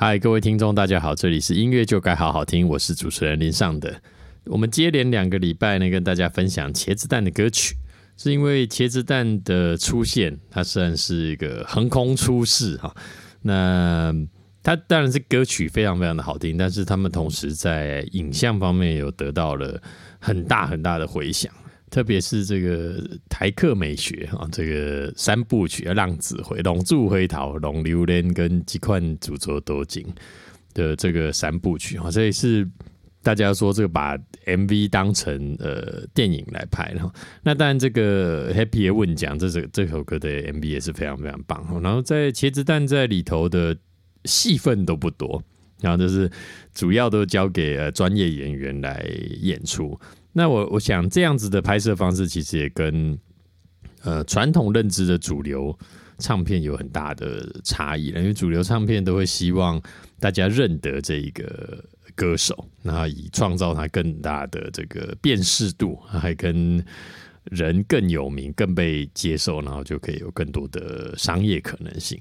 嗨，各位听众，大家好，这里是音乐就该好好听，我是主持人林尚德。我们接连两个礼拜呢，跟大家分享茄子蛋的歌曲，是因为茄子蛋的出现，它算是一个横空出世哈。那它当然是歌曲非常非常的好听，但是他们同时在影像方面有得到了很大很大的回响。特别是这个台客美学啊，这个三部曲啊，《浪子回》《龙柱回逃》《龙榴莲》跟《几款诅咒多金》的这个三部曲啊，这也是大家说这个把 MV 当成呃电影来拍了。那当然，这个 Happy 也问讲，这首这首歌的 MV 也是非常非常棒。然后在茄子蛋在里头的戏份都不多，然后就是主要都交给呃专业演员来演出。那我我想这样子的拍摄方式，其实也跟呃传统认知的主流唱片有很大的差异了。因为主流唱片都会希望大家认得这一个歌手，那以创造他更大的这个辨识度，还跟人更有名、更被接受，然后就可以有更多的商业可能性。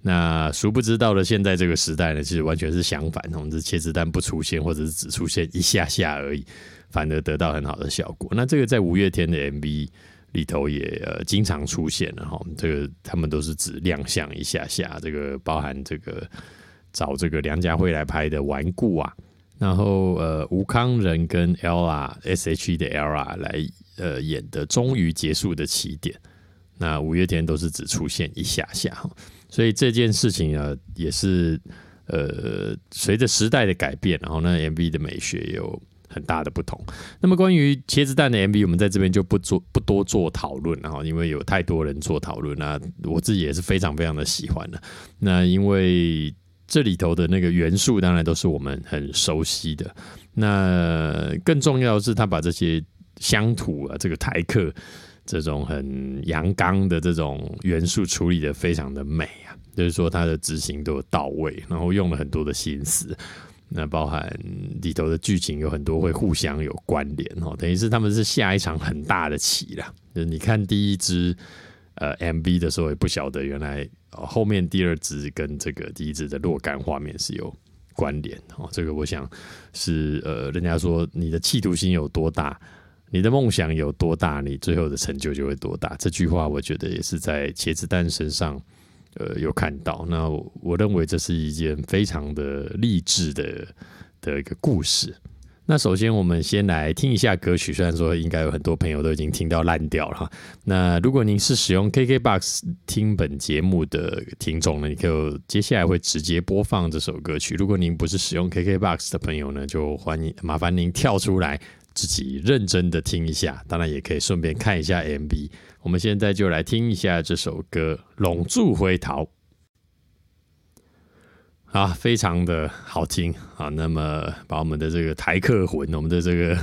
那殊不知到了现在这个时代呢，其实完全是相反，同志切子弹不出现，或者是只出现一下下而已。反而得到很好的效果。那这个在五月天的 MV 里头也呃经常出现了哈。这个他们都是只亮相一下下，这个包含这个找这个梁家辉来拍的《顽固》啊，然后呃吴康仁跟 Ella S.H.E 的 Ella 来呃演的《终于结束的起点》。那五月天都是只出现一下下哈。所以这件事情啊，也是呃随着时代的改变，然后那 MV 的美学有。很大的不同。那么关于茄子蛋的 MV，我们在这边就不做不多做讨论，然后因为有太多人做讨论，那我自己也是非常非常的喜欢的。那因为这里头的那个元素，当然都是我们很熟悉的。那更重要的是，他把这些乡土啊，这个台客这种很阳刚的这种元素处理的非常的美啊，就是说他的执行都有到位，然后用了很多的心思。那包含里头的剧情有很多会互相有关联哦，等于是他们是下一场很大的棋了。就你看第一支呃 MV 的时候，也不晓得原来后面第二支跟这个第一支的若干画面是有关联哦。这个我想是呃，人家说你的企图心有多大，你的梦想有多大，你最后的成就就会多大。这句话我觉得也是在茄子蛋身上。呃，有看到，那我认为这是一件非常的励志的的一个故事。那首先，我们先来听一下歌曲，虽然说应该有很多朋友都已经听到烂掉了哈。那如果您是使用 KKBOX 听本节目的听众呢，你可以接下来会直接播放这首歌曲。如果您不是使用 KKBOX 的朋友呢，就欢迎麻烦您跳出来自己认真的听一下，当然也可以顺便看一下 MV。我们现在就来听一下这首歌《龙柱回逃》啊，非常的好听啊。那么把我们的这个台客魂，我们的这个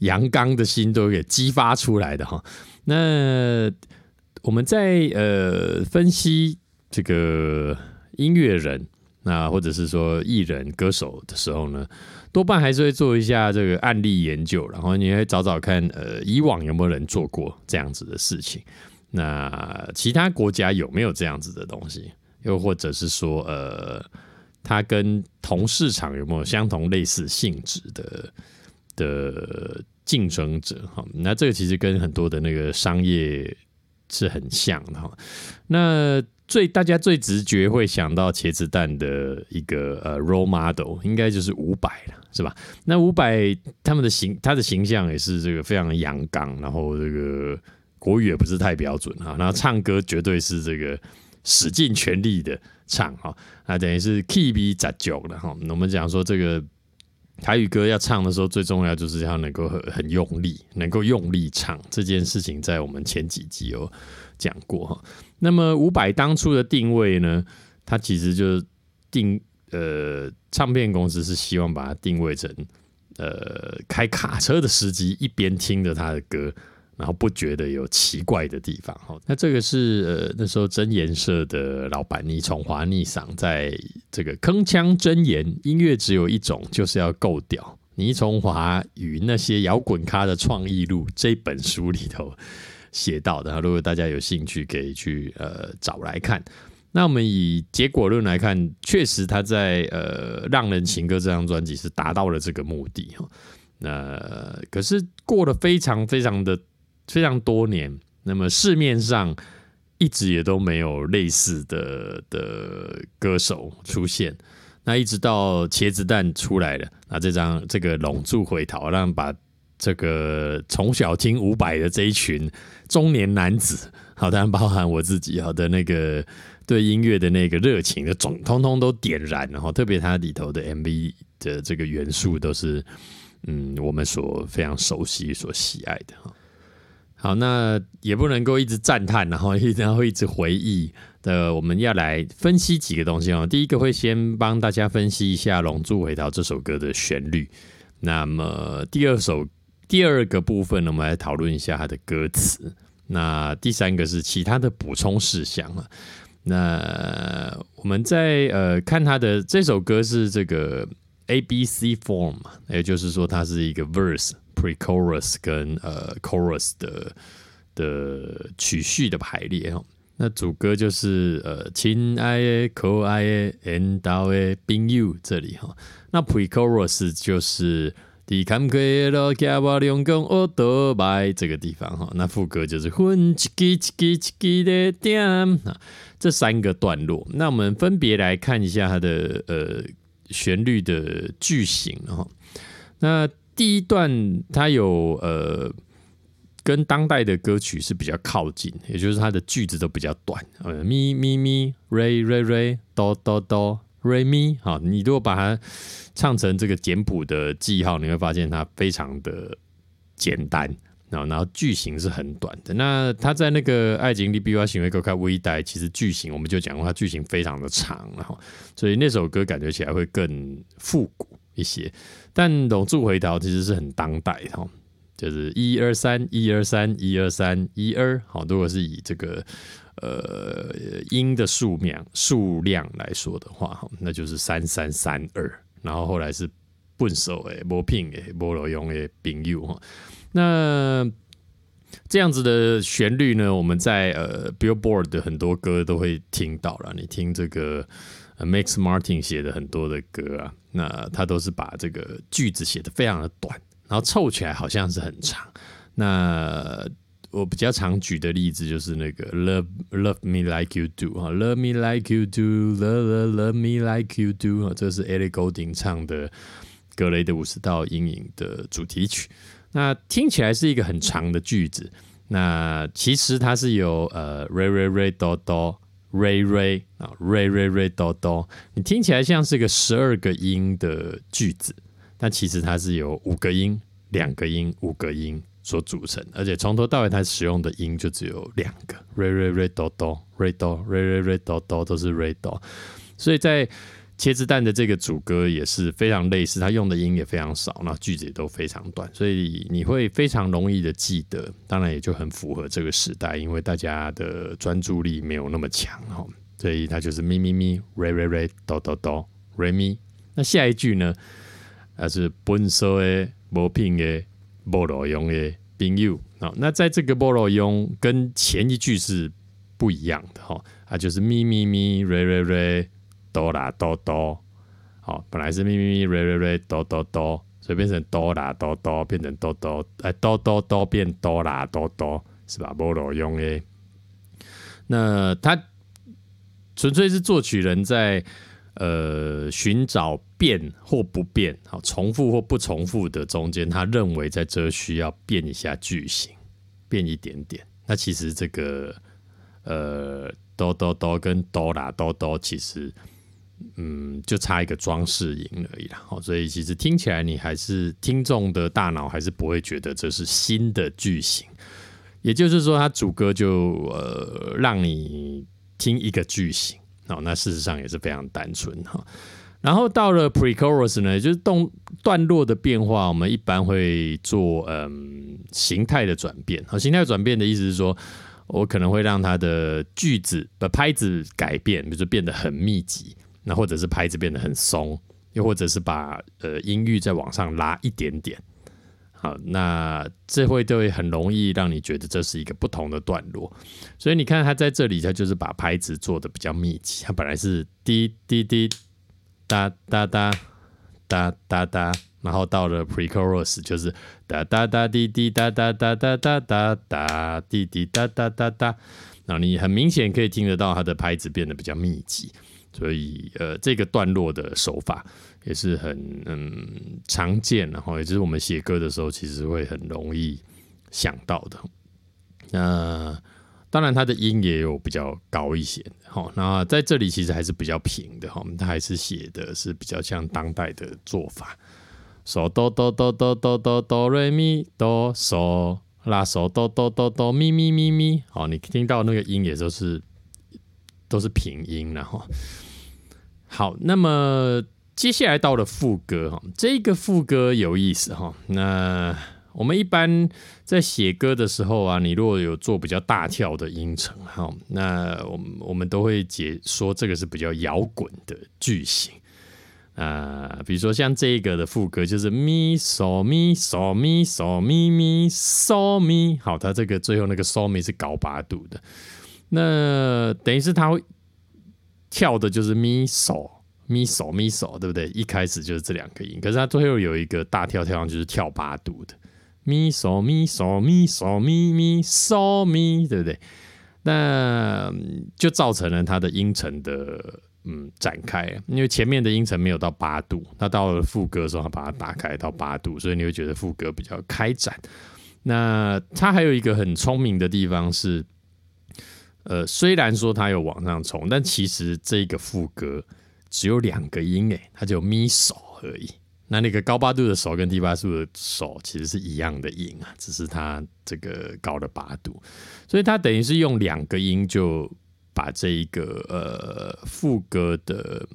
阳刚的心都给激发出来的哈。那我们在呃分析这个音乐人，那或者是说艺人歌手的时候呢？多半还是会做一下这个案例研究，然后你会找找看，呃，以往有没有人做过这样子的事情？那其他国家有没有这样子的东西？又或者是说，呃，它跟同市场有没有相同类似性质的的竞争者？哈，那这个其实跟很多的那个商业是很像的哈。那最大家最直觉会想到茄子蛋的一个呃 role model，应该就是伍佰了，是吧？那伍佰他们的形，他的形象也是这个非常阳刚，然后这个国语也不是太标准哈，然后唱歌绝对是这个使尽全力的唱哈，那等于是 key 比杂九了哈。我们讲说这个台语歌要唱的时候，最重要就是要能够很很用力，能够用力唱这件事情，在我们前几集有讲过哈。那么五百当初的定位呢？它其实就定呃，唱片公司是希望把它定位成呃，开卡车的司机一边听着他的歌，然后不觉得有奇怪的地方。哈，那这个是呃那时候真言社的老板倪崇华逆嗓在这个铿锵真言音乐只有一种，就是要够屌。倪崇华与那些摇滚咖的创意录这本书里头。写到的，如果大家有兴趣，可以去呃找来看。那我们以结果论来看，确实他在呃《让人情歌》这张专辑是达到了这个目的哈。那可是过了非常非常的非常多年，那么市面上一直也都没有类似的的歌手出现。那一直到茄子蛋出来了，那这张这个《龙柱回逃》让把这个从小听伍佰的这一群中年男子，好，当然包含我自己，好的那个。对音乐的那个热情的总通通都点燃，然后特别它里头的 MV 的这个元素都是，嗯，我们所非常熟悉、所喜爱的哈。好，那也不能够一直赞叹，然后一然后一直回忆的，我们要来分析几个东西哦。第一个会先帮大家分析一下《龙珠回逃》这首歌的旋律，那么第二首第二个部分呢，我们来讨论一下它的歌词，那第三个是其他的补充事项啊。那我们在呃看他的这首歌是这个 A B C form，也就是说它是一个 verse、pre-chorus 跟呃 chorus 的的曲序的排列哦。那主歌就是呃亲爱的、可爱的、恩道的朋友这里哈。那 pre-chorus 就是。第坎坷路，加我两公我多拜这个地方哈。那副歌就是混一支一支一支的点啊，这三个段落。那我们分别来看一下它的呃旋律的句型哈。那第一段它有呃跟当代的歌曲是比较靠近，也就是它的句子都比较短。呃咪咪咪瑞瑞瑞哆哆哆。Re mi，好，你如果把它唱成这个简谱的记号，你会发现它非常的简单，然后然后句型是很短的。那它在那个爱情里比我行为更开微带，其实句型我们就讲过，它句型非常的长，然后所以那首歌感觉起来会更复古一些。但《龙柱回头》其实是很当代的，就是一二三，一二三，一二三，一二。好，如果是以这个。呃，音的数量数量来说的话，那就是三三三二，然后后来是笨手诶，磨拼诶，磨罗用诶，朋友哈。那这样子的旋律呢，我们在呃 Billboard 的很多歌都会听到了。你听这个 Max Martin 写的很多的歌啊，那他都是把这个句子写的非常的短，然后凑起来好像是很长。那我比较常举的例子就是那个 Love Love Me Like You Do 哈，Love Me Like You Do Love Love Love Me Like You Do 啊，这是 Ellie Goulding 唱的《格雷的五十道阴影》的主题曲。那听起来是一个很长的句子，那其实它是由呃 Re Re Re Do Do Re Re 啊 Re Re Re Do Do，你听起来像是个十二个音的句子，但其实它是有五个音、两个音、五个音。所组成，而且从头到尾它使用的音就只有两个，re re re do do re do re re re do do 都是 re do，所以在茄子蛋的这个主歌也是非常类似，它用的音也非常少，那句子也都非常短，所以你会非常容易的记得，当然也就很符合这个时代，因为大家的专注力没有那么强哈，所以它就是咪咪咪 re re re do do do re mi，那下一句呢，它是本色的无品的。波罗用的朋友啊，那在这个波罗用跟前一句是不一样的哈，啊就是咪咪咪瑞瑞瑞哆啦哆哆，好，本来是咪咪咪瑞瑞瑞哆哆哆，所以变成哆啦哆哆变成哆哆，哎哆哆哆变哆啦哆哆，是吧？波罗用的，那他纯粹是作曲人在。呃，寻找变或不变，好，重复或不重复的中间，他认为在这需要变一下句型，变一点点。那其实这个呃，哆哆哆跟哆啦哆哆，其实嗯，就差一个装饰音而已啦。好，所以其实听起来你还是听众的大脑还是不会觉得这是新的句型。也就是说，它主歌就呃让你听一个句型。哦，那事实上也是非常单纯哈。然后到了 pre-chorus 呢，就是动段落的变化，我们一般会做嗯形态的转变。好，形态转变的意思是说，我可能会让它的句子的拍子改变，比如说变得很密集，那或者是拍子变得很松，又或者是把呃音域再往上拉一点点。好，那这会都会很容易让你觉得这是一个不同的段落，所以你看他在这里，他就是把拍子做的比较密集。他本来是滴滴滴哒哒哒哒哒哒，然后到了 pre-chorus 就是哒哒哒滴滴哒哒哒哒哒哒滴滴哒哒哒哒，然后你很明显可以听得到他的拍子变得比较密集。所以，呃，这个段落的手法也是很嗯常见，然后也就是我们写歌的时候，其实会很容易想到的。那当然，它的音也有比较高一些，好，那在这里其实还是比较平的哈，它还是写的是比较像当代的做法，嗦哆哆哆哆哆哆哆瑞咪哆嗦拉嗦哆哆哆哆咪咪咪咪，好，你听到那个音也都是都是平音，然后。好，那么接下来到了副歌哈，这个副歌有意思哈。那我们一般在写歌的时候啊，你如果有做比较大跳的音程哈，那我们我们都会解说这个是比较摇滚的句型啊。比如说像这个的副歌就是咪嗦咪嗦咪嗦咪咪嗦咪，好，它这个最后那个嗦咪是高八度的，那等于是它会。跳的就是咪嗦咪嗦咪嗦，对不对？一开始就是这两个音，可是它最后有一个大跳跳上就是跳八度的咪嗦咪嗦咪嗦咪咪嗦咪，对不对？那就造成了它的音程的嗯展开，因为前面的音程没有到八度，那到了副歌的时候，它把它打开到八度，所以你会觉得副歌比较开展。那它还有一个很聪明的地方是。呃，虽然说它有往上冲，但其实这个副歌只有两个音诶，它就咪手而已。那那个高八度的手跟低八度的手其实是一样的音啊，只是它这个高了八度，所以它等于是用两个音就把这一个呃副歌的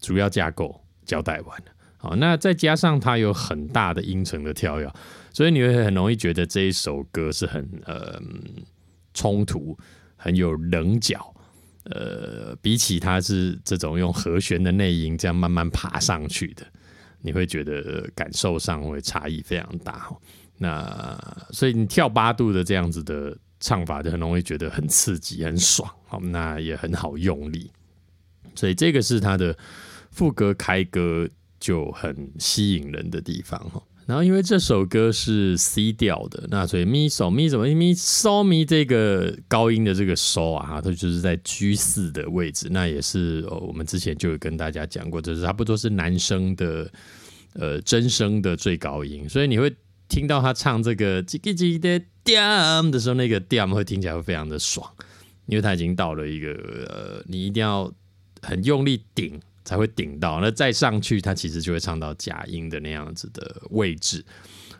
主要架构交代完了。好，那再加上它有很大的音程的跳跃，所以你会很容易觉得这一首歌是很呃冲突。很有棱角，呃，比起它是这种用和弦的内音这样慢慢爬上去的，你会觉得感受上会差异非常大。那所以你跳八度的这样子的唱法，就很容易觉得很刺激、很爽。好，那也很好用力，所以这个是它的副歌开歌就很吸引人的地方。哈。然后，因为这首歌是 C 调的，那所以咪嗦咪什么咪嗦咪这个高音的这个嗦啊，它就是在 G 四的位置。那也是哦我们之前就有跟大家讲过，就是差不多是男生的呃真声的最高音。所以你会听到他唱这个叽叽叽的调的时候，那个调会听起来会非常的爽，因为他已经到了一个呃，你一定要很用力顶。才会顶到，那再上去，它其实就会唱到假音的那样子的位置，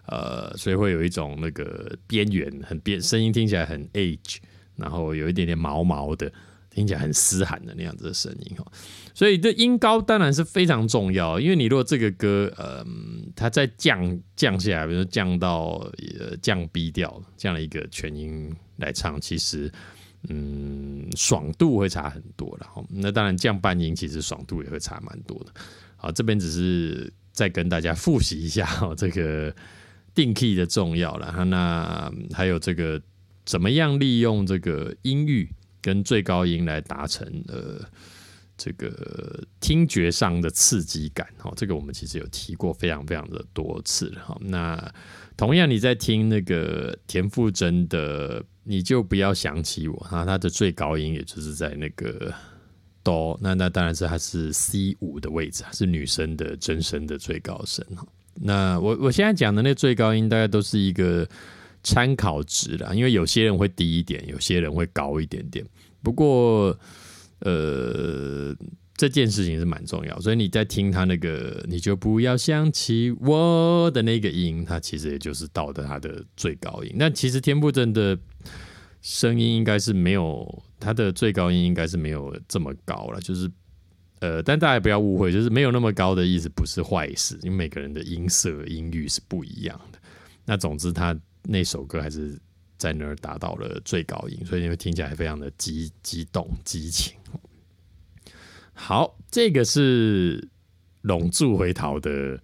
呃，所以会有一种那个边缘很边，声音听起来很 age，然后有一点点毛毛的，听起来很嘶喊的那样子的声音哦。所以这音高当然是非常重要，因为你如果这个歌，呃，它再降降下来，比如说降到呃降 B 调这样的一个全音来唱，其实。嗯，爽度会差很多了。那当然降半音，其实爽度也会差蛮多的。好，这边只是再跟大家复习一下哈，这个定 key 的重要了。那还有这个怎么样利用这个音域跟最高音来达成呃这个听觉上的刺激感哈。这个我们其实有提过非常非常的多次哈。那同样你在听那个田馥甄的。你就不要想起我啊！它的最高音也就是在那个哆，那那当然是它是 C 五的位置，是女生的真声的最高声哈。那我我现在讲的那最高音，大概都是一个参考值啦，因为有些人会低一点，有些人会高一点点。不过，呃，这件事情是蛮重要，所以你在听他那个，你就不要想起我的那个音，它其实也就是到的它的最高音。那其实天不真的。声音应该是没有他的最高音应该是没有这么高了，就是呃，但大家不要误会，就是没有那么高的意思不是坏事，因为每个人的音色音域是不一样的。那总之，他那首歌还是在那儿达到了最高音，所以你会听起来非常的激激动、激情。好，这个是《龙柱回逃》的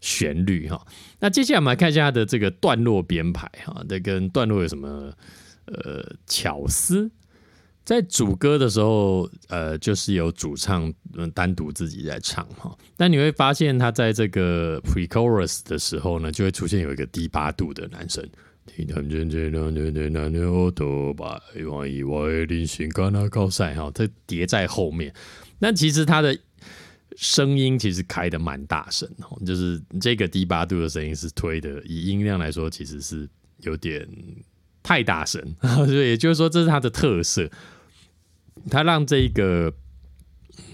旋律哈。那接下来我们来看一下它的这个段落编排哈，这跟段落有什么呃巧思？在主歌的时候，呃，就是有主唱嗯单独自己在唱哈。但你会发现，他在这个 pre-chorus 的时候呢，就会出现有一个低八度的男生。听他们这这那那那那那我都把往以外临行干那高赛哈，它叠在后面。那其实他的声音其实开的蛮大声哦，就是这个低八度的声音是推的，以音量来说，其实是有点太大声。所以也就是说，这是他的特色。他让这个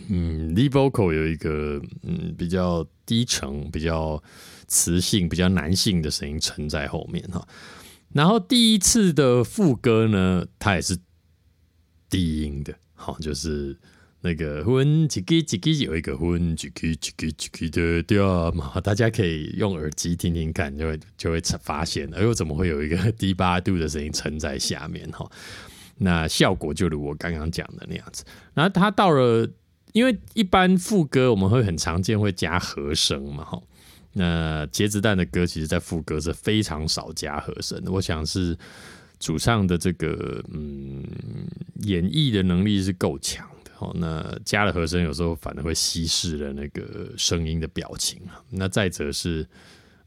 嗯，lead vocal 有一个嗯比较低沉、比较磁性、比较男性的声音沉在后面哈。然后第一次的副歌呢，它也是低音的，好，就是那个混叽叽叽叽有一个混叽叽叽叽叽的调嘛，大家可以用耳机听听看，就会就会发现，哎呦，怎么会有一个低八度的声音撑在下面哈？那效果就如我刚刚讲的那样子。然后它到了，因为一般副歌我们会很常见会加和声嘛，哈。那茄子蛋的歌其实，在副歌是非常少加和声的。我想是主唱的这个嗯演绎的能力是够强的。哦，那加了和声，有时候反而会稀释了那个声音的表情啊。那再者是。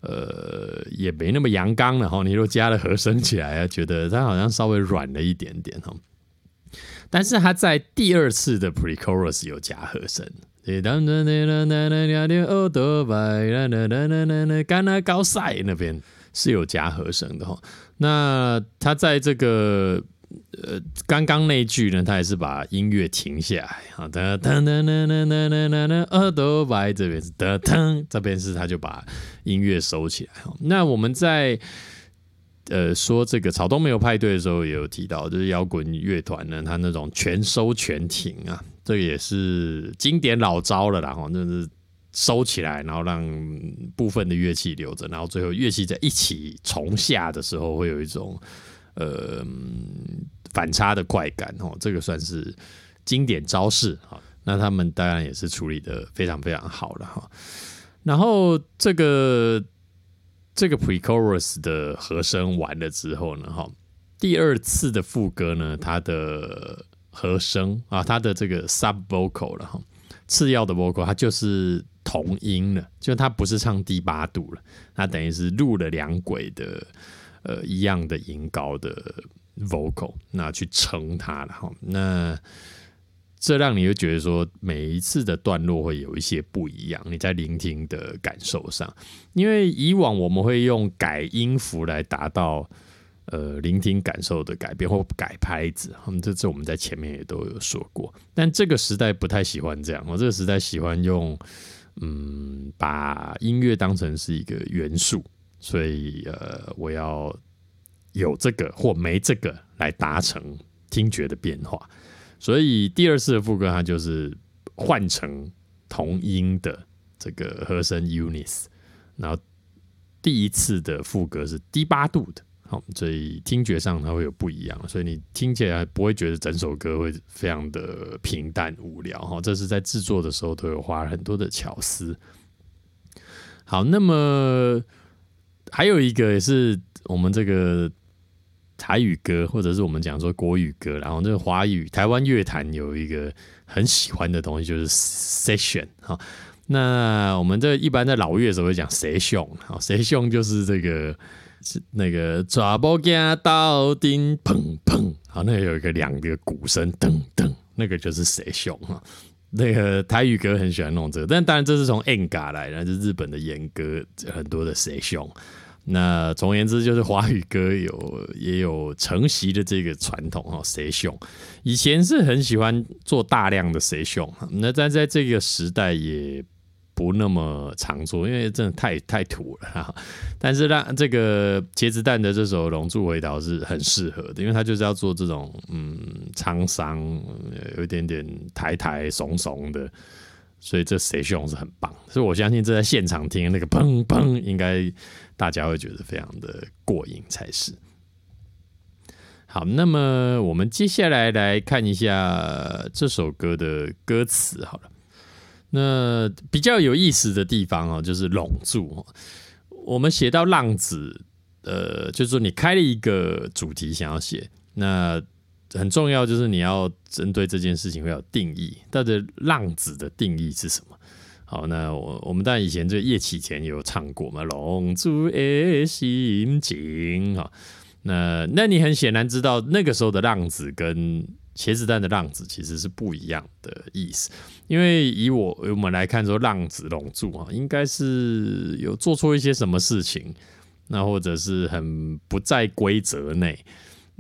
呃，也没那么阳刚了哈。你若加了和声起来啊，觉得它好像稍微软了一点点哈。但是他在第二次的 pre-chorus 有加和声，当当当当当当当奥多拜，当当当当当当干那高塞那边是有加和声的哈。那他在这个。呃，刚刚那句呢，他也是把音乐停下来，好的，噔噔噔噔噔噔噔噔，耳朵白这边是噔噔，这边是他就把音乐收起来。那我们在呃说这个草东没有派对的时候，也有提到，就是摇滚乐团呢，他那种全收全停啊，这个也是经典老招了啦，哈，就是收起来，然后让部分的乐器留着，然后最后乐器在一起重下的时候，会有一种。呃，反差的快感哦，这个算是经典招式哈。那他们当然也是处理的非常非常好了哈。然后这个这个 pre-chorus 的和声完了之后呢，哈，第二次的副歌呢，它的和声啊，它的这个 sub vocal 了哈，次要的 vocal，它就是同音了，就它不是唱低八度了，它等于是录了两轨的。呃，一样的音高的 vocal，那去撑它了哈。那这让你会觉得说，每一次的段落会有一些不一样。你在聆听的感受上，因为以往我们会用改音符来达到呃聆听感受的改变，或改拍子。嗯，这次我们在前面也都有说过。但这个时代不太喜欢这样，我这个时代喜欢用嗯，把音乐当成是一个元素。所以，呃，我要有这个或没这个来达成听觉的变化。所以第二次的副歌，它就是换成同音的这个和声 unis，然后第一次的副歌是低八度的，好，所以听觉上它会有不一样。所以你听起来不会觉得整首歌会非常的平淡无聊哈。这是在制作的时候都有花很多的巧思。好，那么。还有一个也是我们这个台语歌，或者是我们讲说国语歌，然后这个华语台湾乐坛有一个很喜欢的东西，就是 session 哈。那我们这一般在老乐的时候会讲 session，好谁凶就是这个那个抓波加到丁砰砰，好，那有一个两个鼓声噔噔，那个就是 session 哈。那个台语歌很喜欢弄这个，但当然这是从 N 嘎来的，是日本的演歌很多的 session。那总而言之，就是华语歌有也有承袭的这个传统哈。谁凶？以前是很喜欢做大量的谁凶，那但在这个时代也不那么常做，因为真的太太土了哈。但是让这个茄子蛋的这首《龙柱回逃》是很适合的，因为他就是要做这种嗯沧桑，有一点点抬抬怂怂的。所以这谐谑是很棒，所以我相信这在现场听那个砰砰，应该大家会觉得非常的过瘾才是。好，那么我们接下来来看一下这首歌的歌词好了。那比较有意思的地方哦，就是拢住。我们写到浪子，呃，就是说你开了一个主题想要写，那很重要就是你要针对这件事情会有定义，到底浪子的定义是什么？好，那我我们当然以前这叶启田有唱过嘛，龙柱的心情哈。那那你很显然知道那个时候的浪子跟茄子蛋的浪子其实是不一样的意思，因为以我我们来看说浪子龙柱啊，应该是有做错一些什么事情，那或者是很不在规则内，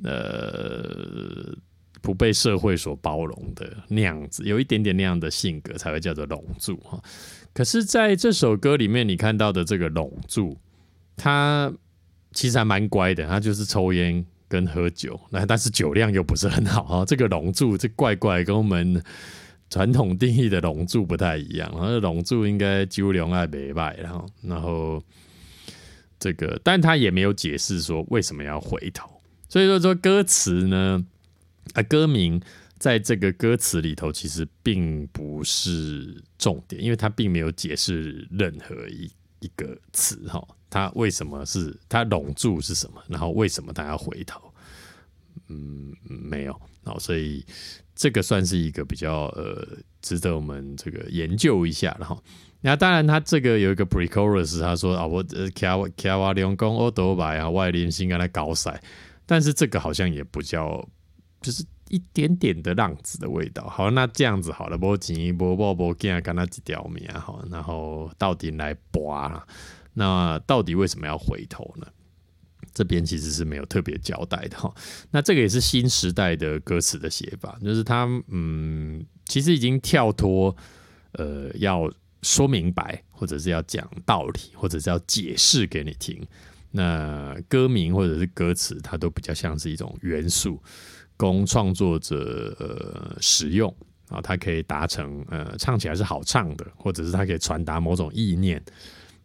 呃。不被社会所包容的那样子，有一点点那样的性格，才会叫做龙柱哈。可是，在这首歌里面，你看到的这个龙柱，他其实还蛮乖的，他就是抽烟跟喝酒，那但是酒量又不是很好哈。这个龙柱这怪怪，跟我们传统定义的龙柱不太一样。然后龙柱应该酒量爱没败，然后然后这个，但他也没有解释说为什么要回头。所以说说歌词呢？啊，歌名在这个歌词里头其实并不是重点，因为他并没有解释任何一一个词哈，他为什么是他拢住是什么，然后为什么他要回头？嗯，没有，好，所以这个算是一个比较呃值得我们这个研究一下的哈。那当然，他这个有一个 pre-chorus，他说啊，我呃卡瓦卡瓦两公欧多白啊，外连心跟他搞塞，但是这个好像也不叫。就是一点点的浪子的味道。好，那这样子好了，波紧波波波，跟跟他几条命好，然后到底来拔，那到底为什么要回头呢？这边其实是没有特别交代的哈。那这个也是新时代的歌词的写法，就是他嗯，其实已经跳脱呃要说明白，或者是要讲道理，或者是要解释给你听。那歌名或者是歌词，它都比较像是一种元素。供创作者呃使用啊，它可以达成呃唱起来是好唱的，或者是它可以传达某种意念，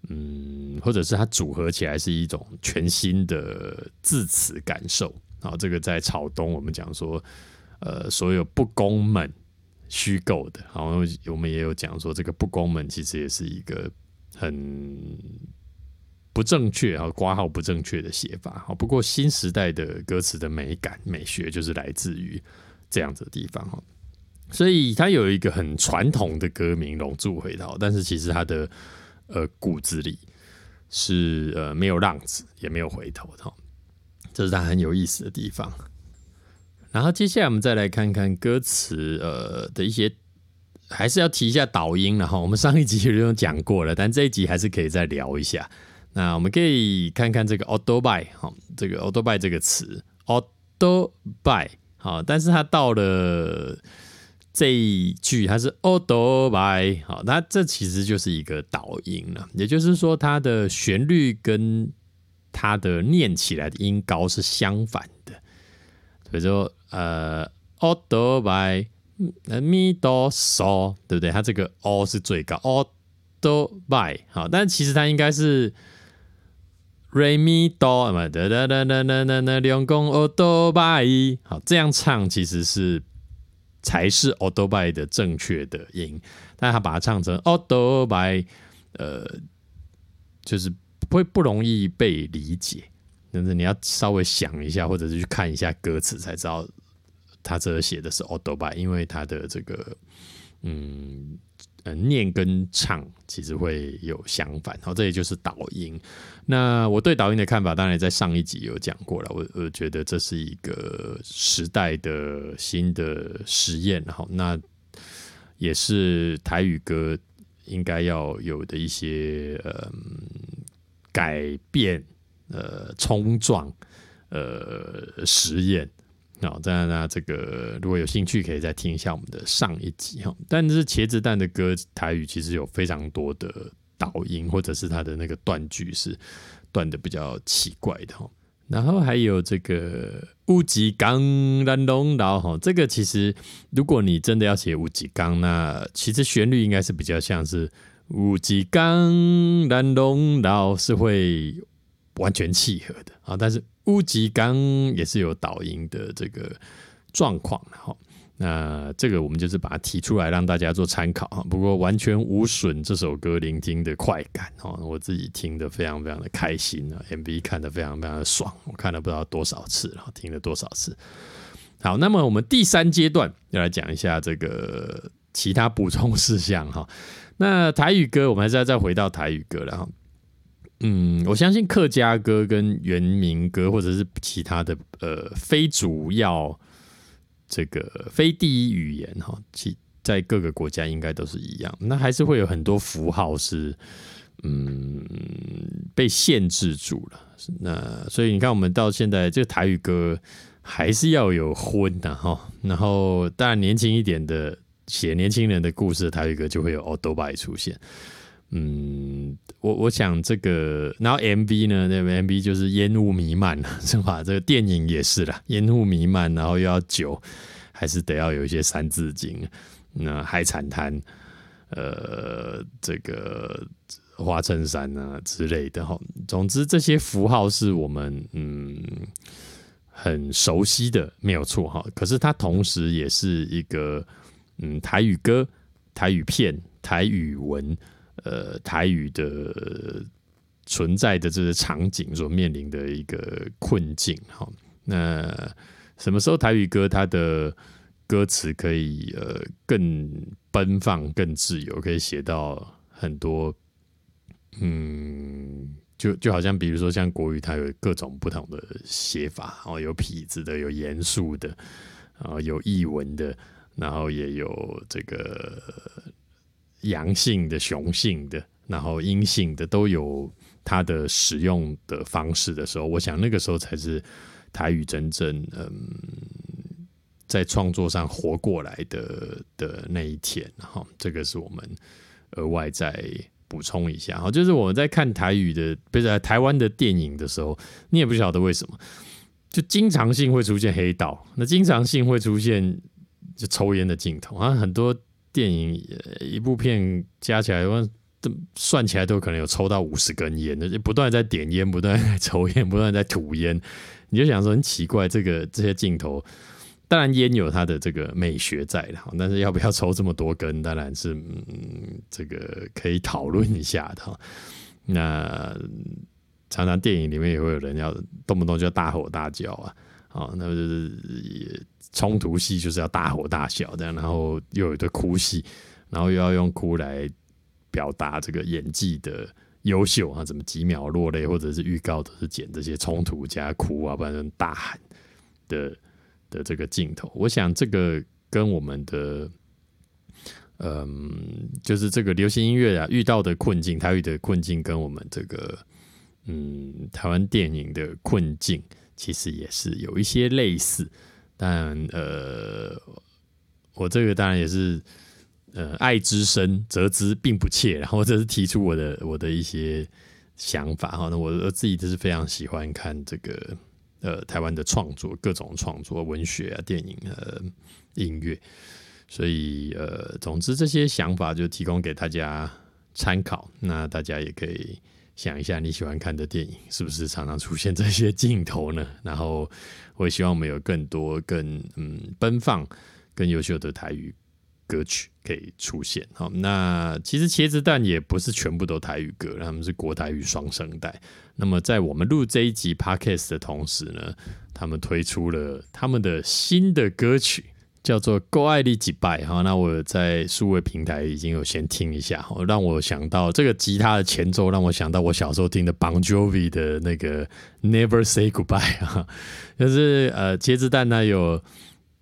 嗯，或者是它组合起来是一种全新的字词感受然后。这个在草东我们讲说，呃，所有不公们虚构的，好，我们也有讲说这个不公们其实也是一个很。不正确啊，挂号不正确的写法好。不过新时代的歌词的美感美学就是来自于这样子的地方哈。所以它有一个很传统的歌名《龙柱回头》，但是其实它的呃骨子里是呃没有浪子也没有回头的，这是它很有意思的地方。然后接下来我们再来看看歌词呃的一些，还是要提一下导音然后我们上一集就有讲过了，但这一集还是可以再聊一下。那我们可以看看这个 auto buy 哈，这个 auto by 这个词 auto by 好，但是它到了这一句，它是 auto buy 好，那这其实就是一个导音了，也就是说它的旋律跟它的念起来的音高是相反的，比如说呃 auto buy mi do so 对不对？它这个 o 是最高 auto buy 好，但其实它应该是。Re mi do 嘛，哒哒哒哒哒哒哒，两公 o do by，好，这样唱其实是才是 o do by 的正确的音，但他把它唱成 o do by，呃，就是会不容易被理解，但是你要稍微想一下，或者是去看一下歌词，才知道他这写的是 o do by，因为他的这个，嗯。呃念跟唱其实会有相反，好，这也就是导音。那我对导音的看法，当然在上一集有讲过了。我我觉得这是一个时代的新的实验，然后那也是台语歌应该要有的一些呃改变、呃冲撞、呃实验。好，当然，那这个如果有兴趣，可以再听一下我们的上一集哈。但是茄子蛋的歌台语其实有非常多的导音，或者是它的那个断句是断的比较奇怪的哈。然后还有这个乌吉冈兰龙岛哈，这个其实如果你真的要写乌吉冈，那其实旋律应该是比较像是乌吉冈兰龙岛是会完全契合的啊，但是。乌吉刚也是有导音的这个状况哈，那这个我们就是把它提出来让大家做参考啊。不过完全无损这首歌聆听的快感哦，我自己听得非常非常的开心啊，MV 看得非常非常的爽，我看了不知道多少次，然后听了多少次。好，那么我们第三阶段要来讲一下这个其他补充事项哈。那台语歌，我们还是要再回到台语歌了哈。嗯，我相信客家歌跟原民歌或者是其他的呃非主要。这个非第一语言哈，其在各个国家应该都是一样。那还是会有很多符号是嗯被限制住了。那所以你看，我们到现在这个台语歌还是要有婚的哈。然后当然年轻一点的写年轻人的故事，台语歌就会有 Old Boy 出现。嗯，我我想这个，然后 M V 呢？那个 M V 就是烟雾弥漫 是吧？这个电影也是啦，烟雾弥漫，然后又要酒，还是得要有一些三字经，那海产滩，呃，这个花衬衫啊之类的哈。总之，这些符号是我们嗯很熟悉的，没有错哈。可是它同时也是一个嗯台语歌、台语片、台语文。呃，台语的存在的这个场景所面临的一个困境，哈。那什么时候台语歌它的歌词可以呃更奔放、更自由，可以写到很多，嗯，就就好像比如说像国语，它有各种不同的写法，哦，有痞子的，有严肃的，啊，有译文的，然后也有这个。阳性的、雄性的，然后阴性的都有它的使用的方式的时候，我想那个时候才是台语真正嗯在创作上活过来的的那一天。哈，这个是我们额外再补充一下。哈，就是我在看台语的，不是台湾的电影的时候，你也不晓得为什么，就经常性会出现黑道，那经常性会出现就抽烟的镜头啊，很多。电影一部片加起来，算起来都可能有抽到五十根烟的，不断在点烟，不断在抽烟，不断在吐烟。你就想说很奇怪，这个这些镜头，当然烟有它的这个美学在的，但是要不要抽这么多根，当然是嗯，这个可以讨论一下的。那常常电影里面也会有人要动不动就大吼大叫啊，啊，那就是也。冲突戏就是要大吼大笑这样，然后又有一堆哭戏，然后又要用哭来表达这个演技的优秀啊，怎么几秒落泪，或者是预告都是剪这些冲突加哭啊，不然大喊的的这个镜头。我想这个跟我们的嗯，就是这个流行音乐啊遇到的困境，台语的困境，跟我们这个嗯台湾电影的困境，其实也是有一些类似。但呃，我这个当然也是呃，爱之深则之并不切，然后这是提出我的 我的一些想法哈。那我我自己就是非常喜欢看这个呃台湾的创作，各种创作，文学啊、电影、呃音乐，所以呃，总之这些想法就提供给大家参考。那大家也可以想一下，你喜欢看的电影是不是常常出现这些镜头呢？然后。我也希望我们有更多、更嗯奔放、更优秀的台语歌曲可以出现。好，那其实茄子蛋也不是全部都台语歌，他们是国台语双声带。那么在我们录这一集 podcast 的同时呢，他们推出了他们的新的歌曲。叫做《够爱你几拜》哈，那我在数位平台已经有先听一下，让我想到这个吉他的前奏，让我想到我小时候听的 Bon Jovi 的那个《Never Say Goodbye》啊，就是呃，茄子蛋呢有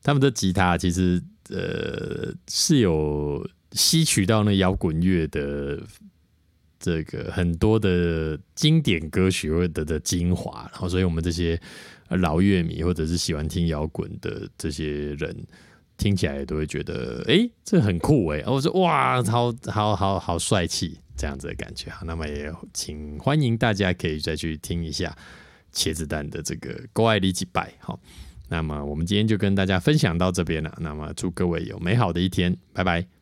他们的吉他，其实呃是有吸取到那摇滚乐的这个很多的经典歌曲或者的精华，然后所以我们这些老乐迷或者是喜欢听摇滚的这些人。听起来都会觉得，哎，这很酷哎！我说，哇，好好好好帅气，这样子的感觉哈。那么也请欢迎大家可以再去听一下茄子蛋的这个《高爱里几拜》好。那么我们今天就跟大家分享到这边了。那么祝各位有美好的一天，拜拜。